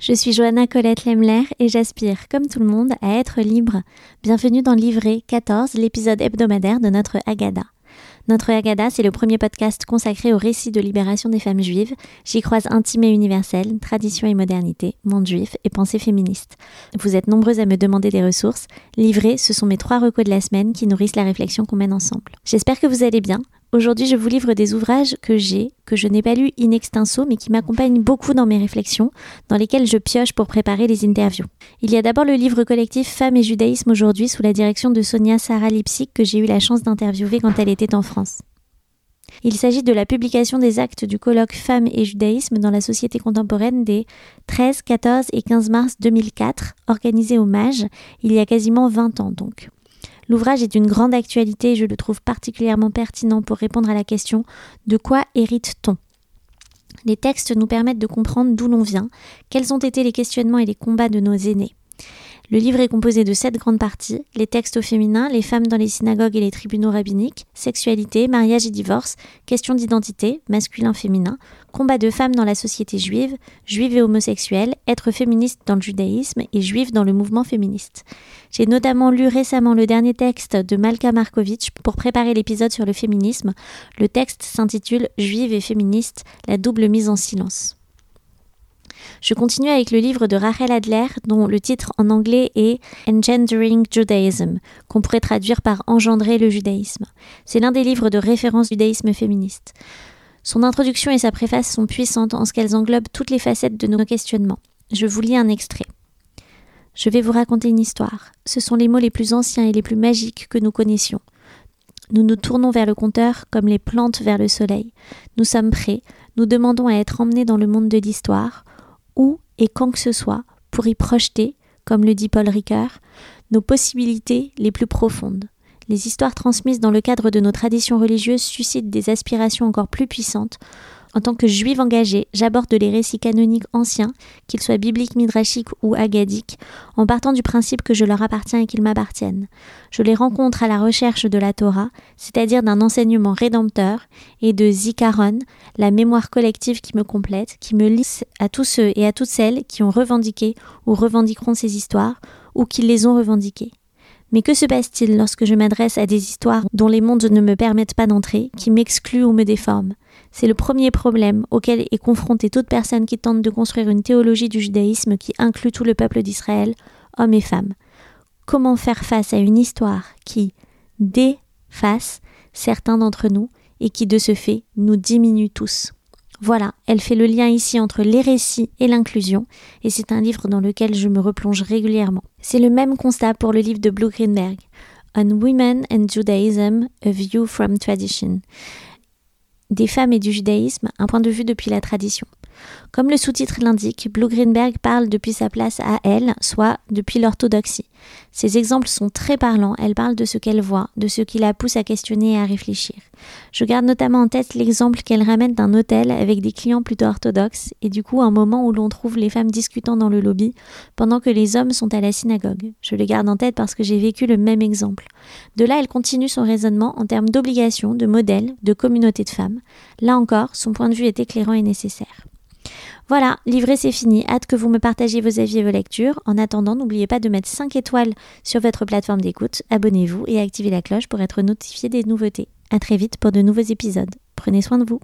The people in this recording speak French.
Je suis Johanna Colette Lemler et j'aspire, comme tout le monde, à être libre. Bienvenue dans Livret 14, l'épisode hebdomadaire de notre Agada. Notre Agada, c'est le premier podcast consacré au récit de libération des femmes juives. J'y croise intime et universel, tradition et modernité, monde juif et pensée féministe. Vous êtes nombreuses à me demander des ressources. Livrées, ce sont mes trois recos de la semaine qui nourrissent la réflexion qu'on mène ensemble. J'espère que vous allez bien. Aujourd'hui, je vous livre des ouvrages que j'ai, que je n'ai pas lus in extenso, mais qui m'accompagnent beaucoup dans mes réflexions, dans lesquelles je pioche pour préparer les interviews. Il y a d'abord le livre collectif Femmes et judaïsme aujourd'hui, sous la direction de Sonia Sarah Lipsic, que j'ai eu la chance d'interviewer quand elle était en France. Il s'agit de la publication des actes du colloque Femmes et judaïsme dans la société contemporaine des 13, 14 et 15 mars 2004, organisé au MAGE, il y a quasiment 20 ans donc. L'ouvrage est d'une grande actualité et je le trouve particulièrement pertinent pour répondre à la question de quoi hérite-t-on? Les textes nous permettent de comprendre d'où l'on vient, quels ont été les questionnements et les combats de nos aînés. Le livre est composé de sept grandes parties les textes au féminin, les femmes dans les synagogues et les tribunaux rabbiniques, sexualité, mariage et divorce, questions d'identité, masculin-féminin, combat de femmes dans la société juive, juive et homosexuelle, être féministe dans le judaïsme et juive dans le mouvement féministe. J'ai notamment lu récemment le dernier texte de Malka Markovitch pour préparer l'épisode sur le féminisme. Le texte s'intitule Juive et féministe, la double mise en silence. Je continue avec le livre de Rachel Adler, dont le titre en anglais est Engendering Judaism, qu'on pourrait traduire par Engendrer le judaïsme. C'est l'un des livres de référence du judaïsme féministe. Son introduction et sa préface sont puissantes en ce qu'elles englobent toutes les facettes de nos questionnements. Je vous lis un extrait. Je vais vous raconter une histoire. Ce sont les mots les plus anciens et les plus magiques que nous connaissions. Nous nous tournons vers le compteur comme les plantes vers le soleil. Nous sommes prêts, nous demandons à être emmenés dans le monde de l'histoire, où et quand que ce soit, pour y projeter, comme le dit Paul Ricoeur, nos possibilités les plus profondes. Les histoires transmises dans le cadre de nos traditions religieuses suscitent des aspirations encore plus puissantes en tant que juive engagée, j'aborde les récits canoniques anciens, qu'ils soient bibliques, midrashiques ou agadiques, en partant du principe que je leur appartiens et qu'ils m'appartiennent. Je les rencontre à la recherche de la Torah, c'est-à-dire d'un enseignement rédempteur, et de zikaron, la mémoire collective qui me complète, qui me lie à tous ceux et à toutes celles qui ont revendiqué ou revendiqueront ces histoires, ou qui les ont revendiquées. Mais que se passe-t-il lorsque je m'adresse à des histoires dont les mondes ne me permettent pas d'entrer, qui m'excluent ou me déforment? C'est le premier problème auquel est confrontée toute personne qui tente de construire une théologie du judaïsme qui inclut tout le peuple d'Israël, hommes et femmes. Comment faire face à une histoire qui déface certains d'entre nous et qui de ce fait nous diminue tous? Voilà, elle fait le lien ici entre les récits et l'inclusion, et c'est un livre dans lequel je me replonge régulièrement. C'est le même constat pour le livre de Blue Greenberg, On Women and Judaism, A View from Tradition. Des femmes et du judaïsme, un point de vue depuis la tradition. Comme le sous-titre l'indique, Blue Greenberg parle depuis sa place à elle, soit depuis l'orthodoxie. Ses exemples sont très parlants, elle parle de ce qu'elle voit, de ce qui la pousse à questionner et à réfléchir. Je garde notamment en tête l'exemple qu'elle ramène d'un hôtel avec des clients plutôt orthodoxes, et du coup un moment où l'on trouve les femmes discutant dans le lobby, pendant que les hommes sont à la synagogue. Je le garde en tête parce que j'ai vécu le même exemple. De là, elle continue son raisonnement en termes d'obligation, de modèle, de communauté de femmes. Là encore, son point de vue est éclairant et nécessaire. Voilà, livré c'est fini. Hâte que vous me partagiez vos avis et vos lectures. En attendant, n'oubliez pas de mettre 5 étoiles sur votre plateforme d'écoute, abonnez-vous et activez la cloche pour être notifié des nouveautés. À très vite pour de nouveaux épisodes. Prenez soin de vous.